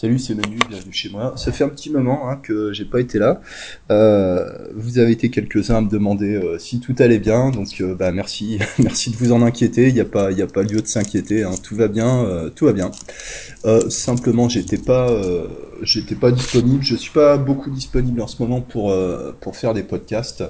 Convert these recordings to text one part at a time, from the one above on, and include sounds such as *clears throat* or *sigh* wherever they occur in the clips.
Salut, c'est Manu, bienvenue chez moi. Ça fait un petit moment hein, que j'ai pas été là. Euh, vous avez été quelques-uns à me demander euh, si tout allait bien, donc euh, bah merci, *laughs* merci de vous en inquiéter. Il n'y a pas, a pas lieu de s'inquiéter. Hein. Tout va bien, tout va bien. Simplement, j'étais pas, pas disponible. Je suis pas beaucoup disponible en ce moment pour pour faire des podcasts.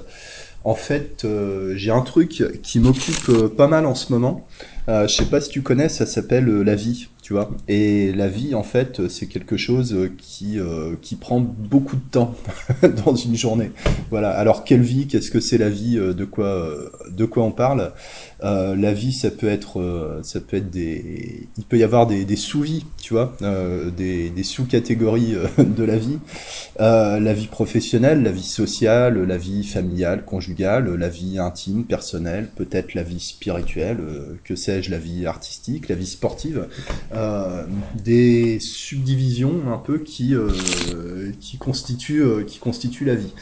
En fait, j'ai un truc qui m'occupe pas mal en ce moment. je sais pas si tu connais, ça s'appelle la vie tu vois. Et la vie, en fait, c'est quelque chose qui, euh, qui prend beaucoup de temps *laughs* dans une journée. Voilà. Alors, quelle vie Qu'est-ce que c'est la vie De quoi, de quoi on parle? Euh, La vie, ça peut être, euh, ça peut être des, il peut y avoir des, sous-vies, tu vois, euh, des, des sous-catégories euh, *laughs* de la vie. la vie professionnelle, la vie sociale, la vie familiale, conjugale, la vie intime, personnelle, peut-être la vie spirituelle, que sais-je, la vie artistique, la vie sportive. Euh, des subdivisions un peu qui, euh, qui, constituent, euh, qui constituent la vie.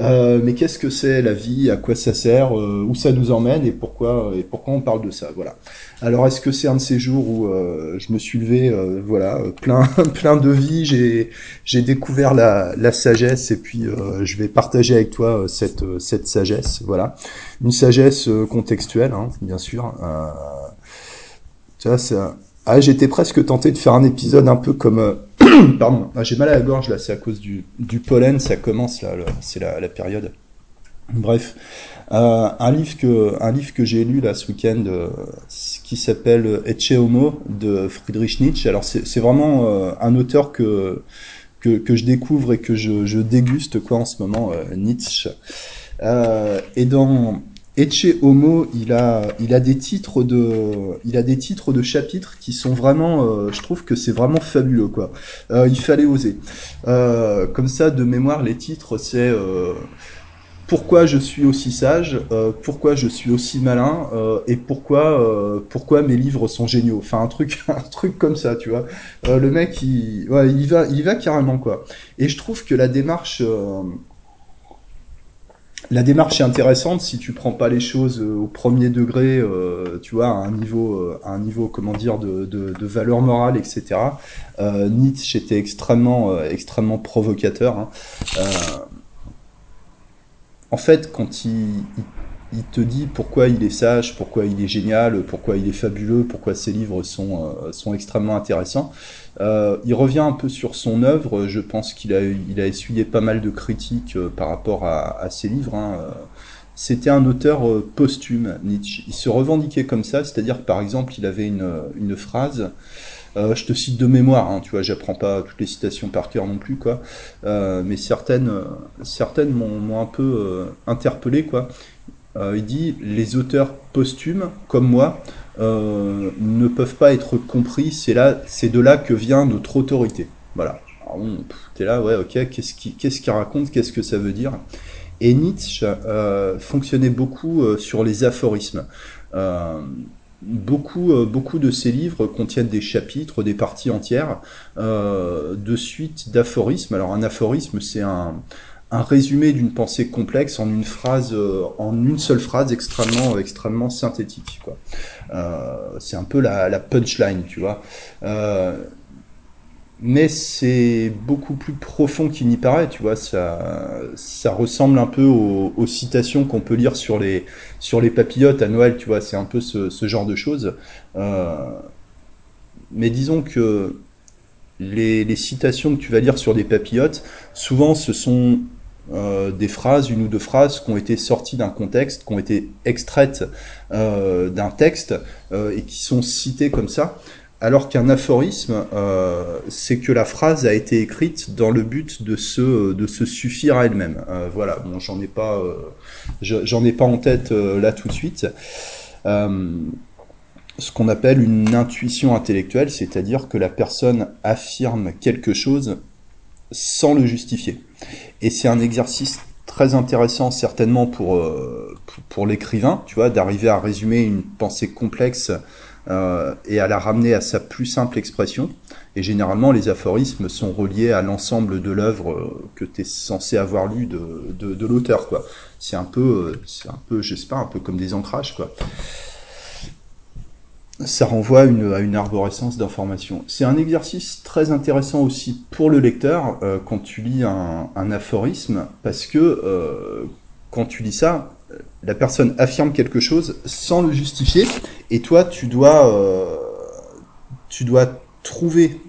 Mais qu'est-ce que c'est la vie? À quoi ça sert? Où ça nous emmène? Et pourquoi Et pourquoi on parle de ça? Voilà. Alors est-ce que c'est un de ces jours où je me suis levé, voilà, plein *laughs* plein de vie, j'ai j'ai découvert la, la sagesse et puis je vais partager avec toi cette cette sagesse, voilà, une sagesse contextuelle, hein, bien sûr. vois, c'est ah, j'étais presque tenté de faire un épisode un peu comme. Euh, *coughs* pardon, ah, j'ai mal à la gorge là, c'est à cause du, du pollen, ça commence là, c'est la, période. Bref, euh, un livre que que j'ai lu là ce week-end, euh, qui s'appelle Ecce Homo de Friedrich Nietzsche. Alors c'est vraiment un auteur que, que que je découvre et que je, je déguste quoi en ce moment, Nietzsche. et dans Ecce Homo, il a, il a des titres de, il a des titres de chapitres qui sont vraiment, euh, je trouve que c'est vraiment fabuleux quoi. Euh, il fallait oser. Euh, comme ça, de mémoire, les titres, c'est euh, pourquoi je suis aussi sage, euh, pourquoi je suis aussi malin, et pourquoi, pourquoi mes livres sont géniaux. Enfin, un truc, *laughs* un truc comme ça, tu vois. le mec, il, ouais, il va, il va carrément quoi. Et je trouve que la démarche la démarche est intéressante si tu prends pas les choses euh, au premier degré, euh, tu vois, à un niveau, euh, à un niveau, comment dire, de, de, de valeur morale, etc. Nietzsche était extrêmement, extrêmement provocateur. Hein. en fait, quand il il te dit pourquoi il est sage, pourquoi il est génial, pourquoi il est fabuleux, pourquoi ses livres sont, euh, extrêmement intéressants. Euh, il revient un peu sur son œuvre. Je pense qu'il a, essuyé pas mal de critiques euh, par rapport à, ses livres. Hein. C'était un auteur posthume, Nietzsche. Il se revendiquait comme ça, c'est-à-dire par exemple, il avait une, phrase. Je te cite de mémoire, hein, tu vois, j'apprends pas toutes les citations par cœur non plus, quoi. Mais certaines, certaines m'ont un peu interpellé, quoi. Euh, il dit les auteurs posthumes, comme moi, euh, ne peuvent pas être compris. C'est là, c'est de là que vient notre autorité. Voilà. T'es là, ouais, ok. Qu'est-ce qu'il qu'est-ce qu'il raconte Qu'est-ce que ça veut dire? Et Nietzsche euh, fonctionnait beaucoup sur les aphorismes. Beaucoup, beaucoup de ses livres contiennent des chapitres, des parties entières de suites d'aphorismes. Alors un aphorisme, c'est un un résumé d'une pensée complexe en une phrase, euh, en une seule phrase extrêmement, extrêmement synthétique. Euh, c'est un peu la, la, punchline, tu vois. Euh, mais c'est beaucoup plus profond qu'il n'y paraît, tu vois. Ça, ça ressemble un peu aux, citations qu'on peut lire sur les, sur les papillotes à Noël, tu vois. C'est un peu ce, genre de choses. Mais disons que les, les, citations que tu vas lire sur des papillotes, souvent ce sont euh, des phrases, une ou deux phrases qui ont été sorties d'un contexte, qui ont été extraites euh, d'un texte euh, et qui sont citées comme ça. Alors qu'un aphorisme, c'est que la phrase a été écrite dans le but de se, de se suffire à elle-même. Voilà, bon, j'en ai pas, j'en ai pas en tête là tout de suite. ce qu'on appelle une intuition intellectuelle, c'est-à-dire que la personne affirme quelque chose sans le justifier. Et c'est un exercice très intéressant certainement pour, euh, pour, pour l'écrivain, tu vois, d'arriver à résumer une pensée complexe euh, et à la ramener à sa plus simple expression. Et généralement, les aphorismes sont reliés à l'ensemble de l'œuvre euh, que tu es censé avoir lu de, de, l'auteur, quoi. C'est un peu, c'est un peu, je sais pas, un peu comme des ancrages, quoi. Ça renvoie à une arborescence d'informations. C'est un exercice très intéressant aussi pour le lecteur euh, quand tu lis un, aphorisme, parce que euh, quand tu lis ça, la personne affirme quelque chose sans le justifier, et toi, tu dois, euh, tu dois trouver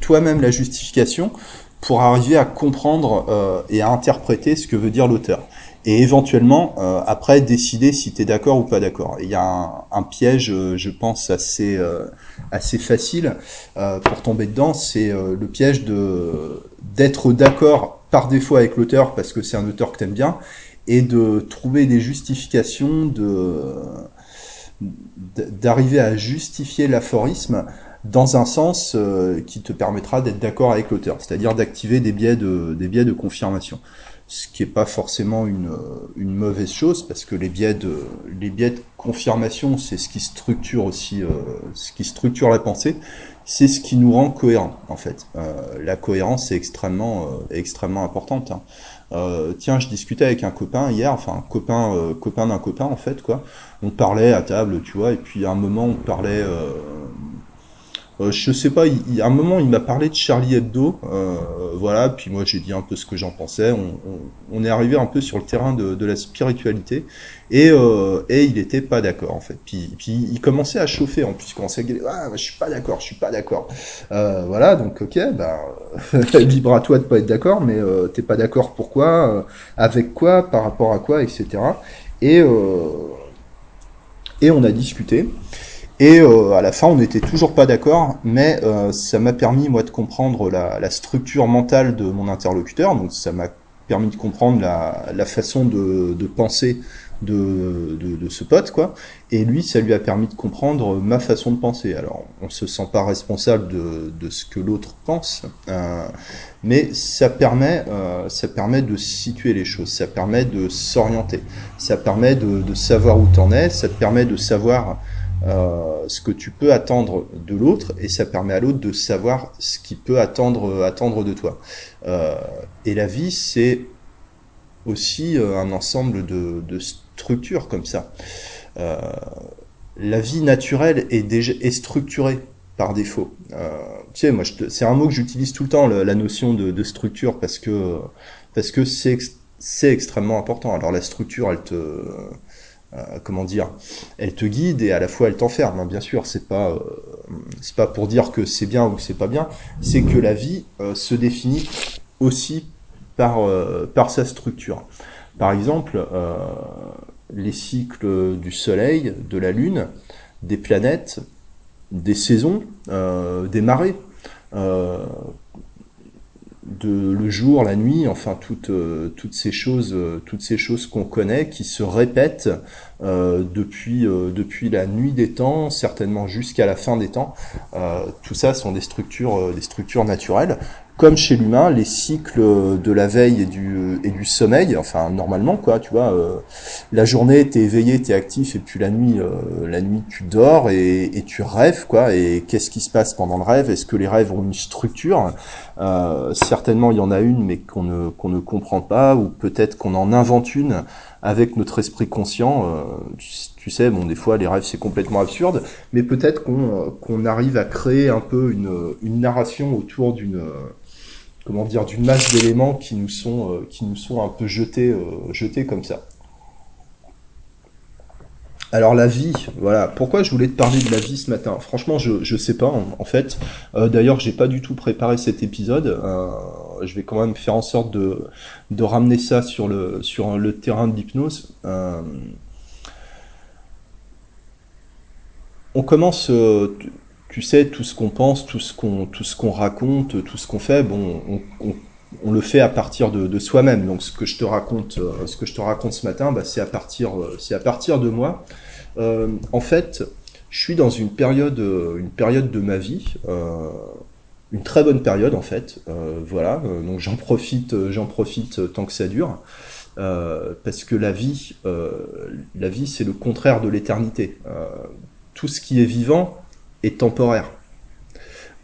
toi-même la justification pour arriver à comprendre et à interpréter ce que veut dire l'auteur et éventuellement euh, après décider si tu es d'accord ou pas d'accord. Il y a un, un piège, euh, je pense, assez, euh, assez facile euh, pour tomber dedans, c'est euh, le piège de d'être d'accord par défaut avec l'auteur parce que c'est un auteur que t'aimes bien et de trouver des justifications de d'arriver à justifier l'aphorisme dans un sens euh, qui te permettra d'être d'accord avec l'auteur, c'est-à-dire d'activer des biais de des biais de confirmation ce qui est pas forcément une, une mauvaise chose parce que les biais de les biais de confirmation c'est ce qui structure aussi euh, ce qui structure la pensée c'est ce qui nous rend cohérent en fait euh, la cohérence est extrêmement euh, extrêmement importante hein. Euh, tiens je discutais avec un copain hier enfin un copain euh, copain d'un copain en fait quoi on parlait à table tu vois et puis à un moment on parlait euh, euh, je sais pas, à un moment il m'a parlé de Charlie Hebdo, euh, voilà, puis moi j'ai dit un peu ce que j'en pensais. On, est arrivé un peu sur le terrain de, la spiritualité et, euh, et il était pas d'accord en fait. Puis, puis il commençait à chauffer en plus, il commençait à gueuler, ah, je suis pas d'accord, je suis pas d'accord. Euh, voilà, donc ok, bah *laughs* libre à toi de pas être d'accord, mais euh, t'es pas d'accord pourquoi, euh, avec quoi, par rapport à quoi, etc. Et euh, et on a discuté. Et euh, à la fin, on n'était toujours pas d'accord, mais euh, ça m'a permis moi de comprendre la, structure mentale de mon interlocuteur. Donc ça m'a permis de comprendre la, façon de, penser de, ce pote, quoi. Et lui, ça lui a permis de comprendre ma façon de penser. Alors, on se sent pas responsable de, ce que l'autre pense, euh, mais ça permet, ça permet de situer les choses, ça permet de s'orienter, ça permet de, de savoir où t'en es, ça te permet de savoir euh, ce que tu peux attendre de l'autre et ça permet à l'autre de savoir ce qu'il peut attendre attendre de toi. Euh, et la vie, c'est aussi euh, un ensemble de, de, structures comme ça. La vie naturelle est déjà est structurée par défaut. Tu moi, c'est un mot que j'utilise tout le temps, la, notion de, de, structure, parce que parce que c'est c'est extrêmement important. Alors la structure, elle te comment dire, elle te guide et à la fois elle t'enferme. Hein, bien sûr, c'est pas euh, c'est pas pour dire que c'est bien ou que c'est pas bien. C'est que la vie euh, se définit aussi par sa structure. Par exemple, les cycles du Soleil, de la Lune, des planètes, des saisons, des marées de le jour, la nuit, enfin toutes euh, toutes ces choses, euh, toutes ces choses qu'on connaît, qui se répètent euh, depuis depuis la nuit des temps, certainement jusqu'à la fin des temps. Tout ça sont des structures des structures naturelles comme chez l'humain, les cycles de la veille et du, et du sommeil, enfin normalement quoi, tu vois, euh, la journée t'es éveillé, t'es actif, et puis la nuit, euh, la nuit tu dors et, et tu rêves quoi. Et qu'est-ce qui se passe pendant le rêve? Est-ce que les rêves ont une structure? Euh, Certainement il y en a une, mais qu'on ne qu'on ne comprend pas, ou peut-être qu'on en invente une avec notre esprit conscient. Euh, tu, tu, sais, bon des fois les rêves c'est complètement absurde, mais peut-être qu'on qu'on arrive à créer un peu une une narration autour d'une comment dire d'une masse d'éléments qui nous sont euh, un peu jetés euh, jetés comme ça. Alors la vie, voilà. Pourquoi je voulais te parler de la vie ce matin? Franchement, je je sais pas en, fait. Euh, D'ailleurs, j'ai pas du tout préparé cet épisode. Euh, je vais quand même faire en sorte de ramener ça sur le terrain de l'hypnose. On commence tu sais, tout ce qu'on pense, tout ce qu'on, tout ce qu'on raconte, tout ce qu'on fait, bon, on, le fait à partir de, de soi-même. Donc, ce que je te raconte, euh, ce que je te raconte ce matin, bah, c'est à partir, euh, c'est à partir de moi. Euh, en fait, je suis dans une période, une période de ma vie, une très bonne période en fait. Voilà, donc j'en profite, j'en profite tant que ça dure. parce que la vie, la vie, c'est le contraire de l'éternité. tout ce qui est vivant, temporaire.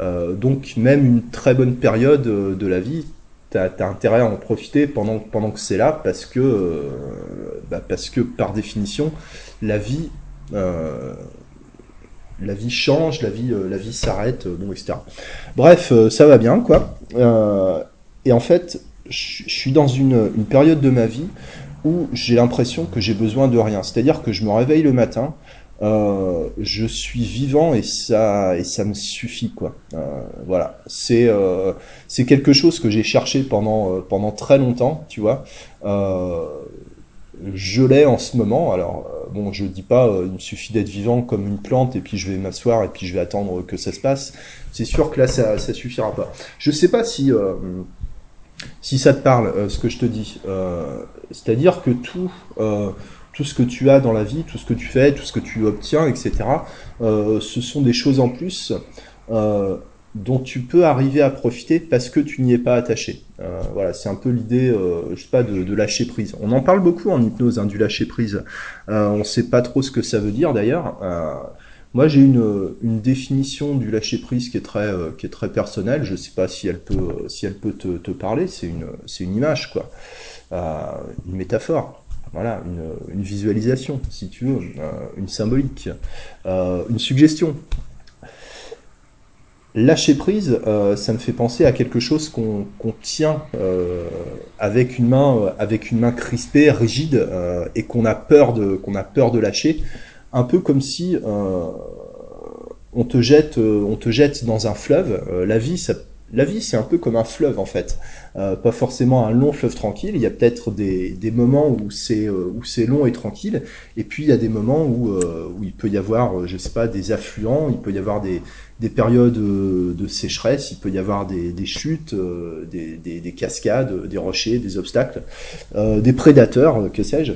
Euh, donc même une très bonne période euh, de la vie, tu as, intérêt à en profiter pendant, pendant que c'est là, parce que, euh, bah par définition, la vie, la vie change, la vie, la vie s'arrête, bon, etc. Bref, ça va bien, quoi. et en fait, je suis dans une période de ma vie où j'ai l'impression que j'ai besoin de rien. C'est-à-dire que je me réveille le matin, euh, je suis vivant et ça et ça me suffit quoi. Euh, voilà, c'est euh, c'est quelque chose que j'ai cherché pendant euh, pendant très longtemps, tu vois. Euh, je l'ai en ce moment. Alors bon, je dis pas il me suffit d'être vivant comme une plante et puis je vais m'asseoir et puis je vais attendre que ça se passe. C'est sûr que là ça ça suffira pas. Je sais pas si si ça te parle, ce que je te dis, c'est-à-dire que tout, tout ce que tu as dans la vie, tout ce que tu fais, tout ce que tu obtiens, etc. Euh, ce sont des choses en plus euh, dont tu peux arriver à profiter parce que tu n'y es pas attaché. Euh, voilà, c'est un peu l'idée, je sais pas, de, lâcher prise. On en parle beaucoup en hypnose, hein, du lâcher prise. on ne sait pas trop ce que ça veut dire d'ailleurs. moi, j'ai une, définition du lâcher prise qui est très, qui est très personnelle. Je sais pas si elle peut, si elle peut te, parler. C'est une, une image, quoi, une métaphore voilà, une, visualisation, si tu veux, euh, une symbolique, euh, une suggestion. Lâcher prise, euh, ça me fait penser à quelque chose qu'on tient avec une main, avec une main crispée, rigide, et qu'on a peur de, a peur de lâcher, un peu comme si on te jette, on te jette dans un fleuve. la vie, ça la vie, c'est un peu comme un fleuve en fait. Euh, pas forcément un long fleuve tranquille. Il y a peut-être des, des, moments où c'est euh, où c'est long et tranquille, et puis il y a des moments où, euh, où il peut y avoir, je sais pas, des affluents, il peut y avoir des, des périodes de sécheresse, il peut y avoir des, des chutes, des, des, des, cascades, des rochers, des obstacles, des prédateurs, que sais-je.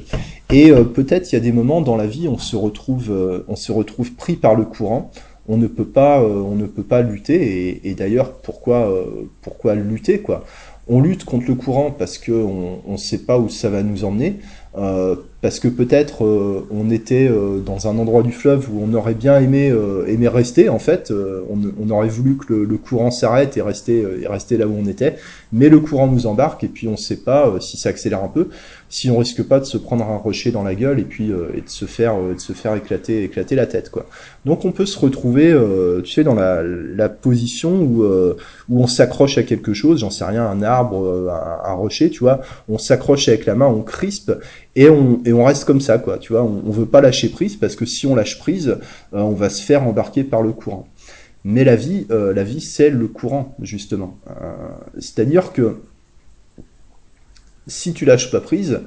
Et peut-être il y a des moments dans la vie où on se retrouve, on se retrouve pris par le courant on ne peut pas, euh, on ne peut pas lutter. Et, d'ailleurs, pourquoi, euh, pourquoi lutter quoi? On lutte contre le courant parce que on ne sait pas où ça va nous emmener. Euh, parce que peut-être euh, on était euh, dans un endroit du fleuve où on aurait bien aimé, euh, aimé rester en fait, on, on, aurait voulu que le, le courant s'arrête et rester, et rester là où on était, mais le courant nous embarque et puis on ne sait pas si ça accélère un peu, si on risque pas de se prendre un rocher dans la gueule et puis et de se faire, de se faire éclater, éclater la tête quoi. Donc on peut se retrouver, tu sais, dans la, la position où, où on s'accroche à quelque chose, j'en sais rien, un arbre, un, un rocher, tu vois, on s'accroche avec la main, on crispe et on, et on reste comme ça, quoi. Tu vois, on, on veut pas lâcher prise parce que si on lâche prise, euh, on va se faire embarquer par le courant. Mais la vie, euh, la vie, c'est le courant justement. Euh, c'est-à-dire que si tu lâches pas prise,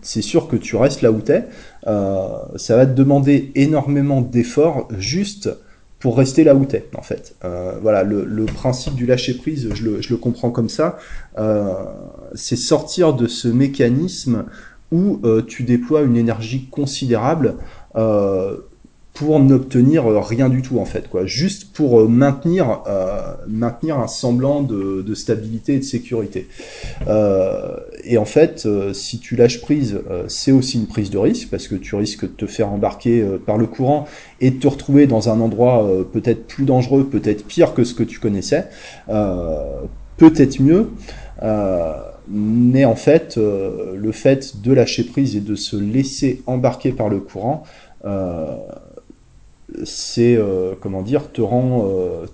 c'est sûr que tu restes là où t'es. ça va te demander énormément d'efforts juste pour rester là où t'es en fait. voilà, le, le, principe du lâcher prise, je le, je le comprends comme ça. c'est sortir de ce mécanisme où euh, tu déploies une énergie considérable euh, pour n'obtenir rien du tout en fait quoi. Juste pour euh, maintenir maintenir un semblant de, de, stabilité et de sécurité. Et en fait si tu lâches prise c'est aussi une prise de risque parce que tu risques de te faire embarquer par le courant et de te retrouver dans un endroit peut-être plus dangereux peut-être pire que ce que tu connaissais. Peut-être mieux mais en fait, euh, le fait de lâcher prise et de se laisser embarquer par le courant, euh, c'est euh, comment dire, te rend,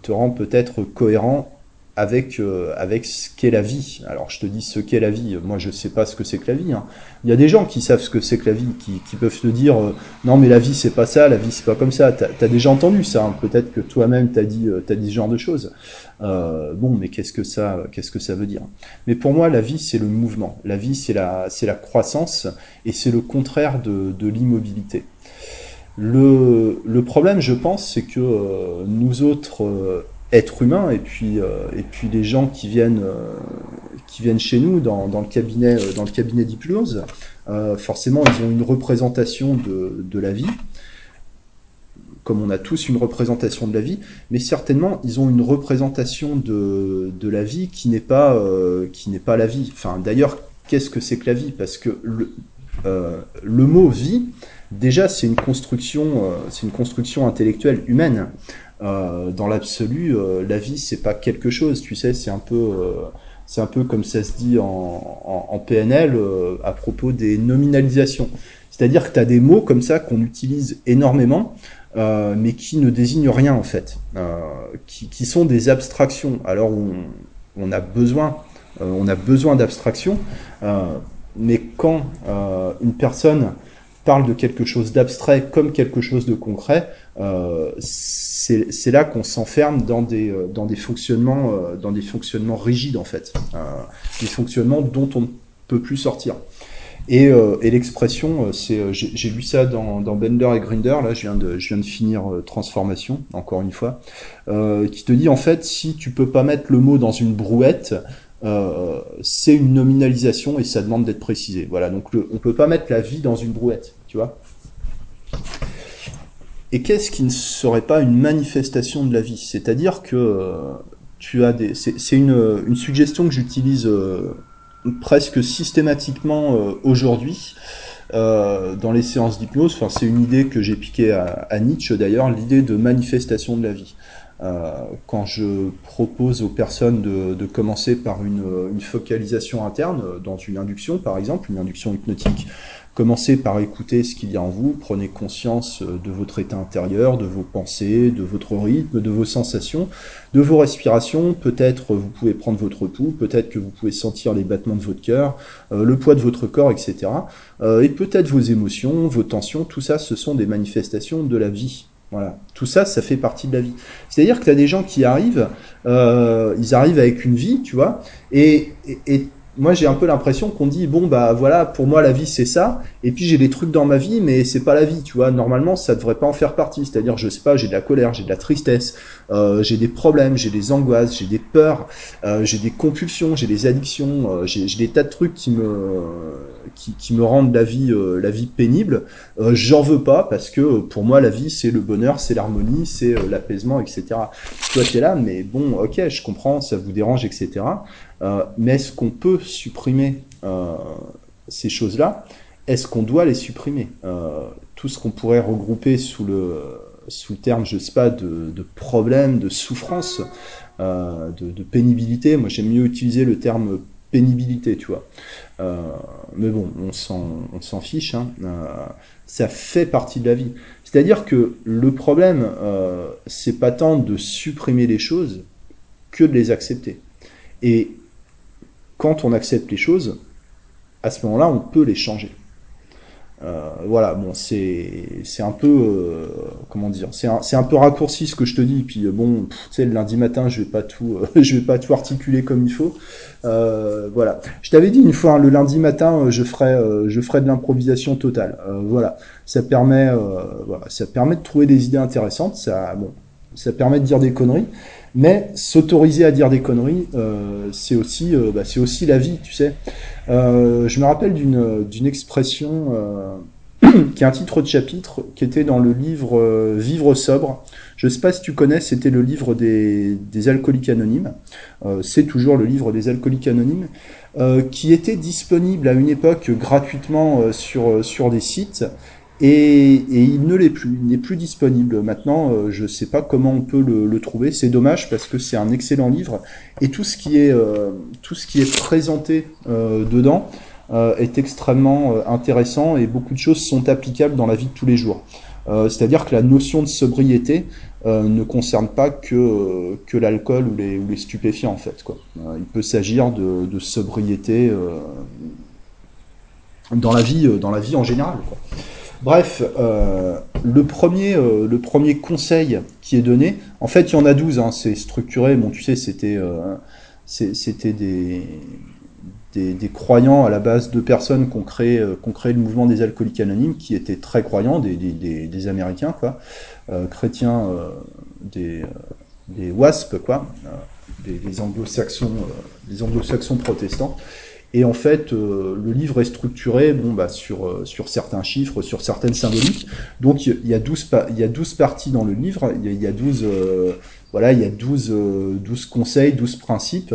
te rend peut-être cohérent avec avec ce qu'est la vie. Alors je te dis ce qu'est la vie. Moi je sais pas ce que c'est que la vie. Hein. Il y a des gens qui savent ce que c'est que la vie, qui, peuvent te dire non mais la vie c'est pas ça, la vie c'est pas comme ça. T'as as déjà entendu ça. Hein. Peut-être que toi-même t'as dit t'as dit ce genre de choses. Euh, bon, mais qu'est-ce que ça, qu'est-ce que ça veut dire? Mais pour moi, la vie, c'est le mouvement. La vie, c'est la, la croissance, et c'est le contraire de, l'immobilité. Le, le, problème, je pense, c'est que euh, nous autres euh, êtres humains, et puis, euh, et puis les gens qui viennent, euh, qui viennent chez nous dans, dans le cabinet, dans le cabinet d'hypnose, forcément, ils ont une représentation de, de la vie comme on a tous une représentation de la vie, mais certainement ils ont une représentation de, de la vie qui n'est pas euh, qui n'est pas la vie. Enfin d'ailleurs qu'est-ce que c'est que la vie? Parce que le, euh, le mot vie déjà c'est une construction euh, c'est une construction intellectuelle humaine. Euh, dans l'absolu, euh, la vie c'est pas quelque chose, tu sais, c'est un peu euh, c'est un peu comme ça se dit en, PNL à propos des nominalisations. C'est-à-dire que tu as des mots comme ça qu'on utilise énormément mais qui ne désignent rien en fait, qui, sont des abstractions. Alors on, a besoin, on a besoin mais quand une personne parle de quelque chose d'abstrait comme quelque chose de concret, euh, c'est là qu'on s'enferme dans des euh, dans des fonctionnements euh, dans des fonctionnements rigides en fait, euh, des fonctionnements dont on ne peut plus sortir. Et, euh, et l'expression, c'est j'ai lu ça dans, dans, Bender et Grinder, là je viens de je viens de finir Transformation encore une fois, qui te dit en fait si tu peux pas mettre le mot dans une brouette, euh, c'est une nominalisation et ça demande d'être précisé. Voilà, donc le, on peut pas mettre la vie dans une brouette, Et qu'est-ce qui ne serait pas une manifestation de la vie? C'est-à-dire que euh, tu as des, c'est une, suggestion que j'utilise euh, presque systématiquement euh, aujourd'hui. Dans les séances d'hypnose, enfin, c'est une idée que j'ai piquée à, Nietzsche d'ailleurs, l'idée de manifestation de la vie. Quand je propose aux personnes de, commencer par une, focalisation interne, dans une induction par exemple, une induction hypnotique, commencez par écouter ce qu'il y a en vous, prenez conscience de votre état intérieur, de vos pensées, de votre rythme, de vos sensations, de vos respirations, peut-être vous pouvez prendre votre pouls, peut-être que vous pouvez sentir les battements de votre cœur, euh, le poids de votre corps, etc. Euh, et peut-être vos émotions, vos tensions, tout ça, ce sont des manifestations de la vie. Voilà, tout ça, ça fait partie de la vie. C'est-à-dire que tu as des gens qui arrivent, euh, ils arrivent avec une vie, tu vois, et, et moi j'ai un peu l'impression qu'on dit bon bah voilà pour moi la vie c'est ça. Et puis j'ai des trucs dans ma vie mais c'est pas la vie tu vois. Normalement ça devrait pas en faire partie. C'est-à-dire je sais pas j'ai de la colère j'ai de la tristesse euh, j'ai des problèmes j'ai des angoisses j'ai des peurs euh, j'ai des compulsions j'ai des addictions euh, j'ai des tas de trucs qui me qui, qui me rendent la vie euh, la vie pénible. Euh, j'en veux pas parce que pour moi la vie c'est le bonheur c'est l'harmonie c'est euh, l'apaisement etc toi tu es là mais bon ok je comprends ça vous dérange etc euh, mais est-ce qu'on peut supprimer euh, ces choses-là? Est-ce qu'on doit les supprimer? Euh, Tout ce qu'on pourrait regrouper sous le, sous le terme, je sais pas, de, de problème, de souffrance, de, pénibilité. Moi, j'aime mieux utiliser le terme pénibilité, tu vois. Euh, mais bon, on s'en fiche. Hein. Euh, ça fait partie de la vie. C'est-à-dire que le problème, euh, c'est pas tant de supprimer les choses que de les accepter. Et quand on accepte les choses, à ce moment-là, on peut les changer. Euh, voilà, bon, c'est un peu euh, comment dire, c'est un, peu raccourci ce que je te dis. Puis bon, tu le lundi matin, je vais pas tout, euh, *laughs* vais pas tout articuler comme il faut. Euh, voilà, je t'avais dit une fois, hein, le lundi matin, euh, je ferai euh, de l'improvisation totale. voilà, ça permet de trouver des idées intéressantes. Ça permet de dire des conneries. Mais s'autoriser à dire des conneries, euh, c'est aussi, euh, bah, c'est aussi la vie, tu sais. Euh, je me rappelle d'une expression *clears throat* qui est un titre de chapitre qui était dans le livre Vivre sobre. Je sais pas si tu connais, c'était le livre des, des alcooliques anonymes. C'est toujours le livre des alcooliques anonymes, qui était disponible à une époque gratuitement sur sur des sites et, il ne l'est plus, il n'est plus disponible. Maintenant, euh, je ne sais pas comment on peut le, trouver. C'est dommage parce que c'est un excellent livre et tout ce qui est, euh, tout ce qui est présenté euh, dedans est extrêmement intéressant et beaucoup de choses sont applicables dans la vie de tous les jours. C'est-à-dire que la notion de sobriété ne concerne pas que, que l'alcool ou les, stupéfiants en fait. Quoi. il peut s'agir de, sobriété dans la vie, dans la vie en général. Bref, euh, le, premier, euh, le premier conseil qui est donné, en fait, il y en a 12, hein, c'est structuré. Bon, tu sais, c'était euh, des, des, croyants à la base de personnes qui ont créé, euh, qui ont créé le mouvement des alcooliques anonymes, qui étaient très croyants, des, des, des Américains, quoi, chrétiens, des, des WASP, quoi, des, des anglo-saxons, des anglo-saxons protestants. Et en fait, euh, le livre est structuré bon, bah, sur, euh, sur certains chiffres, sur certaines symboliques. Donc il y a 12, il y a 12 parties dans le livre, il y a, y a 12, euh, voilà, il y a 12, 12 conseils, 12 principes.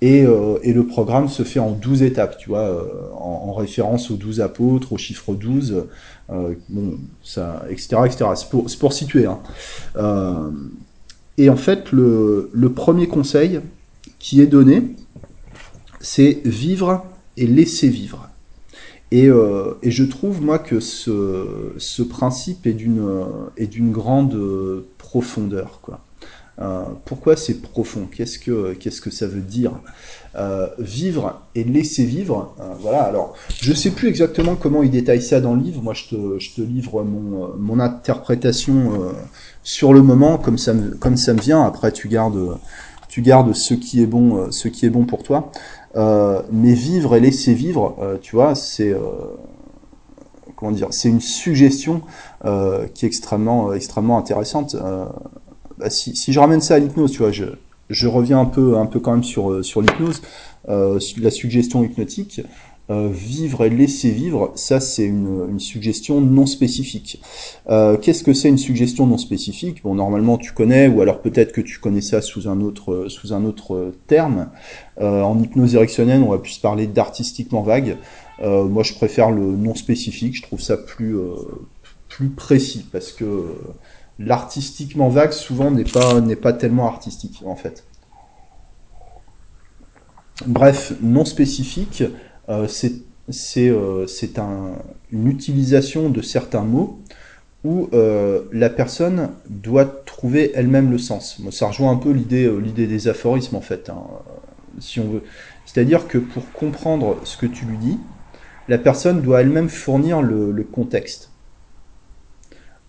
Et, et, le programme se fait en 12 étapes, tu vois, en, en référence aux 12 apôtres, au chiffre 12, bon, ça, etc. etc. C'est pour, pour situer. Hein. et en fait, le, le premier conseil qui est donné, c'est vivre et laisser vivre. Et, euh, et, je trouve, moi, que ce, ce principe est d'une grande profondeur. Quoi. Euh, pourquoi c'est profond? Qu'est-ce que qu'est-ce que ça veut dire? Euh, Vivre et laisser vivre. Voilà. Alors, je sais plus exactement comment il détaille ça dans le livre. Moi, je te, je te livre mon, mon interprétation sur le moment, comme ça me comme ça me vient. Après, tu gardes tu gardes ce qui est bon ce qui est bon pour toi. mais vivre et laisser vivre, tu vois, c'est comment dire, c'est une suggestion euh, qui est extrêmement, intéressante. Euh, bah, si, je ramène ça à l'hypnose, tu vois, je, reviens un peu, un peu quand même sur, l'hypnose, euh, la suggestion hypnotique. Euh, vivre et laisser vivre, ça c'est une, suggestion non spécifique. Euh, Qu'est-ce que c'est une suggestion non spécifique? Bon, normalement tu connais, ou alors peut-être que tu connais ça sous un autre, terme. Euh, en hypnose érectionnelle, on va plus parler d'artistiquement vague. Moi, je préfère le non spécifique. Je trouve ça plus précis parce que l'artistiquement vague souvent n'est pas tellement artistique en fait. Bref, non spécifique, c'est c'est euh, c'est un, une utilisation de certains mots où euh, la personne doit trouver elle-même le sens. Ça rejoint un peu l'idée des aphorismes en fait, hein, si on veut. C'est-à-dire que pour comprendre ce que tu lui dis, la personne doit elle-même fournir le, contexte.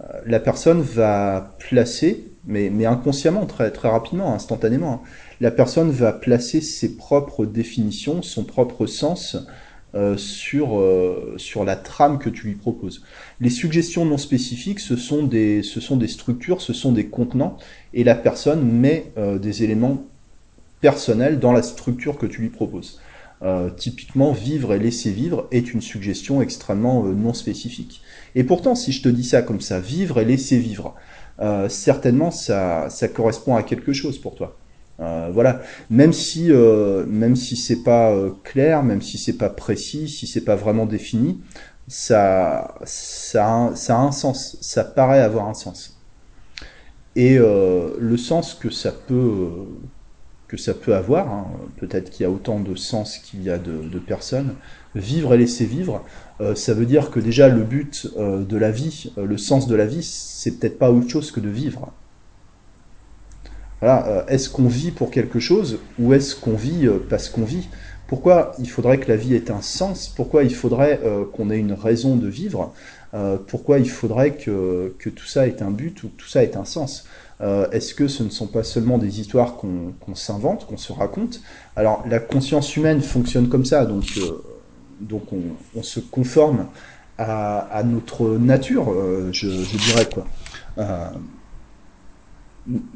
Euh, la personne va placer, mais, mais inconsciemment, très, très rapidement, instantanément, hein, la personne va placer ses propres définitions, son propre sens euh, sur, euh, sur la trame que tu lui proposes. Les suggestions non spécifiques, ce sont des, ce sont des structures, ce sont des contenants, et la personne met euh, des éléments personnels dans la structure que tu lui proposes. Typiquement, vivre et laisser vivre est une suggestion extrêmement non spécifique. Et pourtant, si je te dis ça comme ça, vivre et laisser vivre, certainement ça, ça correspond à quelque chose pour toi. Euh, voilà, même si même si c'est pas clair, même si c'est pas précis, si c'est pas vraiment défini, ça ça a, un, ça a un sens, ça paraît avoir un sens. Et le sens que ça peut que ça peut avoir, hein. peut-être qu'il y a autant de sens qu'il y a de, de, personnes, vivre et laisser vivre, euh, ça veut dire que déjà le but euh, de la vie, euh, le sens de la vie, c'est peut-être pas autre chose que de vivre. Euh, est-ce qu'on vit pour quelque chose ou est-ce qu'on vit euh, parce qu'on vit? Pourquoi il faudrait que la vie ait un sens? Pourquoi il faudrait qu'on ait une raison de vivre? Pourquoi il faudrait que, tout ça ait un but ou tout ça ait un sens? Euh, Est-ce que ce ne sont pas seulement des histoires qu'on qu s'invente, qu'on se raconte? Alors la conscience humaine fonctionne comme ça, donc, euh, on, se conforme à, notre nature, euh, je, dirais quoi. Euh,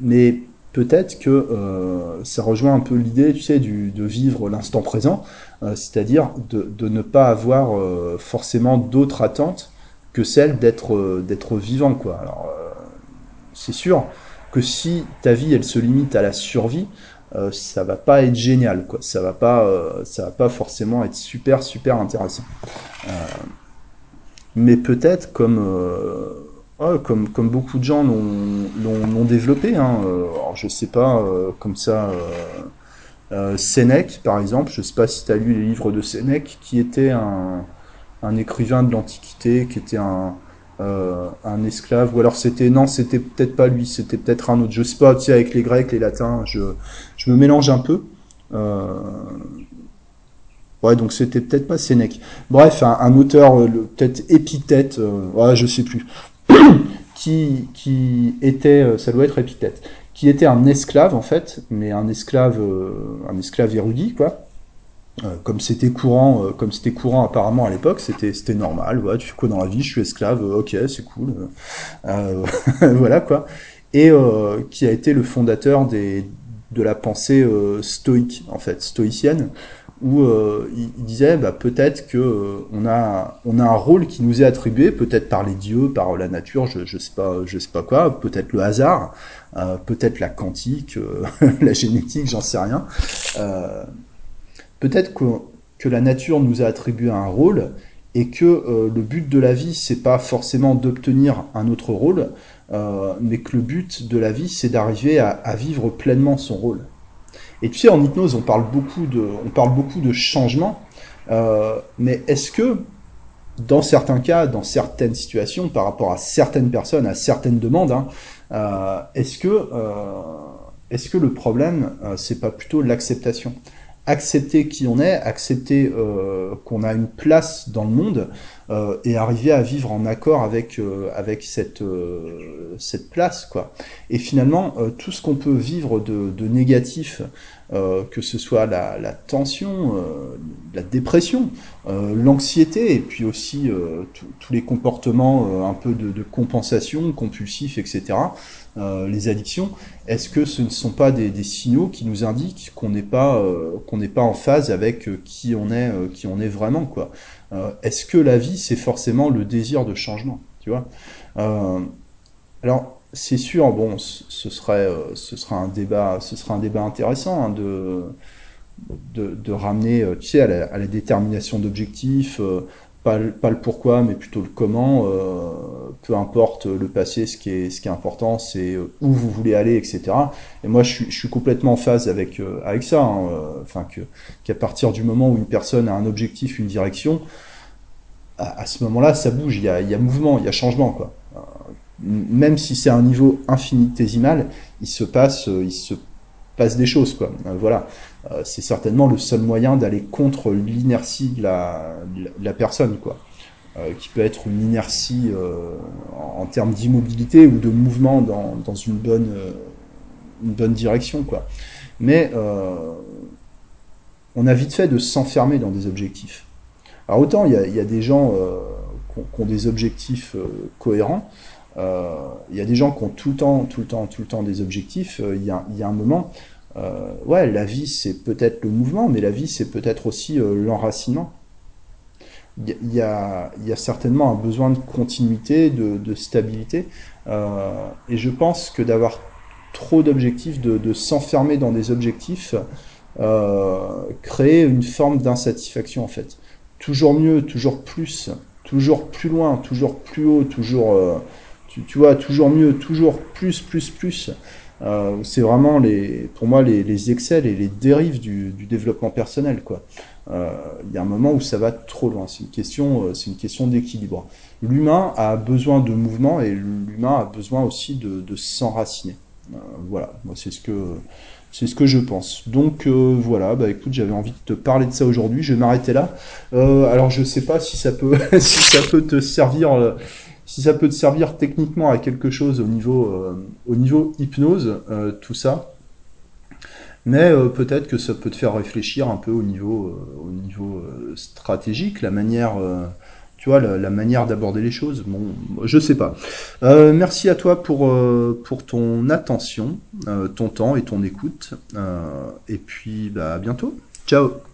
mais peut-être que euh, ça rejoint un peu l'idée, tu sais, de vivre l'instant présent, c'est-à-dire de, ne pas avoir forcément d'autres attentes que celle d'être vivant, quoi. C'est sûr, que si ta vie elle se limite à la survie, euh, ça va pas être génial, quoi. Ça va pas, euh, ça va pas forcément être super super intéressant. Euh, mais peut-être comme euh, comme beaucoup de gens l'ont développé. Hein, alors je sais pas, comme ça. Sénèque, par exemple, je sais pas si tu as lu les livres de Sénèque, qui était un, écrivain de l'Antiquité, qui était un, euh, esclave, ou alors c'était non, c'était peut-être pas lui, c'était peut-être un autre. Je sais pas, tu sais, avec les Grecs, les Latins, je, me mélange un peu. Euh... Ouais, donc c'était peut-être pas Sénèque. Bref, un, auteur, euh, peut-être épithète, euh, ouais, je sais plus, *coughs* qui, qui était, euh, ça doit être épithète, qui était un esclave en fait, mais un esclave, un esclave érudit, quoi euh, comme c'était courant, euh, comme c'était courant apparemment à l'époque, c'était c'était normal. Voilà, tu fais quoi dans la vie Je suis esclave. Euh, ok, c'est cool. *laughs* voilà quoi. Et qui a été le fondateur des de la pensée stoïque en fait, stoïcienne, où il, il, disait bah, peut-être que on a on a un rôle qui nous est attribué, peut-être par les dieux, par la nature, je je sais pas je sais pas quoi, peut-être le hasard, peut-être la quantique, *laughs* la génétique, j'en sais rien peut-être que, que, la nature nous a attribué un rôle et que euh, le but de la vie, c'est pas forcément d'obtenir un autre rôle, euh, mais que le but de la vie, c'est d'arriver à, vivre pleinement son rôle. Et tu sais, en hypnose, on parle beaucoup de, on parle beaucoup de changement, euh, mais est-ce que dans certains cas, dans certaines situations, par rapport à certaines personnes, à certaines demandes, hein, euh, est-ce que, euh, est-ce que le problème, euh, c'est pas plutôt l'acceptation? Accepter qui on est, accepter qu'on a une place dans le monde et arriver à vivre en accord avec avec cette place quoi. Et finalement, tout ce qu'on peut vivre de, négatif euh, que ce soit la, tension, euh, la dépression, euh, l'anxiété, et puis aussi tous les comportements un peu de, compensation, compulsifs, etc., les addictions, est-ce que ce ne sont pas des, signaux qui nous indiquent qu'on n'est pas qu'on n'est pas en phase avec qui on est, qui on est vraiment quoi? Est-ce que la vie c'est forcément le désir de changement, tu vois? Alors c'est sûr, bon, ce serait, euh, ce sera un débat, ce un débat intéressant hein, de, de, ramener, euh, tu sais, à la, détermination d'objectifs, euh, pas, le pourquoi, mais plutôt le comment. peu importe le passé, ce qui est, ce qui est important, c'est où vous voulez aller, etc. Et moi, je suis, je suis complètement en phase avec, avec ça. Hein, enfin, que qu'à partir du moment où une personne a un objectif, une direction, à, à ce moment-là, ça bouge. Il y a, y a mouvement, il y a changement, quoi même si c'est un niveau infinitésimal, il se passe, euh, il se passe des choses, quoi. Euh, voilà. Euh, c'est certainement le seul moyen d'aller contre l'inertie de la, personne, quoi. qui peut être une inertie en, termes d'immobilité ou de mouvement dans, une bonne, direction, quoi. Mais on a vite fait de s'enfermer dans des objectifs. Alors autant il y a, des gens qui ont des objectifs cohérents, euh, il y a des gens qui ont tout le temps, tout le temps, tout le temps des objectifs. Euh, il y, a, y, a, un moment, euh, ouais, la vie c'est peut-être le mouvement, mais la vie c'est peut-être aussi l'enracinement. Il y, a, certainement un besoin de continuité, de, stabilité. Euh, et je pense que d'avoir trop d'objectifs, de, de s'enfermer dans des objectifs, euh, créer une forme d'insatisfaction en fait. Toujours mieux, toujours plus, toujours plus loin, toujours plus haut, toujours tu, vois, toujours mieux, toujours plus, plus, plus. Euh, c'est vraiment les, pour moi les, les excels et les dérives du, du développement personnel quoi. Euh, il y a un moment où ça va trop loin. C'est une question, euh, question d'équilibre. L'humain a besoin de mouvement et l'humain a besoin aussi de, de s'enraciner. Voilà, moi c'est ce que c'est ce que je pense. Donc voilà, bah écoute, j'avais envie de te parler de ça aujourd'hui. Je vais m'arrêter là. alors je sais pas si ça peut *laughs* si ça peut te servir si ça peut te servir techniquement à quelque chose au niveau, euh, au niveau hypnose, euh, tout ça, mais euh, peut-être que ça peut te faire réfléchir un peu au niveau, au niveau stratégique, la manière, tu vois, la, manière d'aborder les choses. Bon, je sais pas. merci à toi pour, pour ton attention, ton temps et ton écoute. et puis, bah, à bientôt. Ciao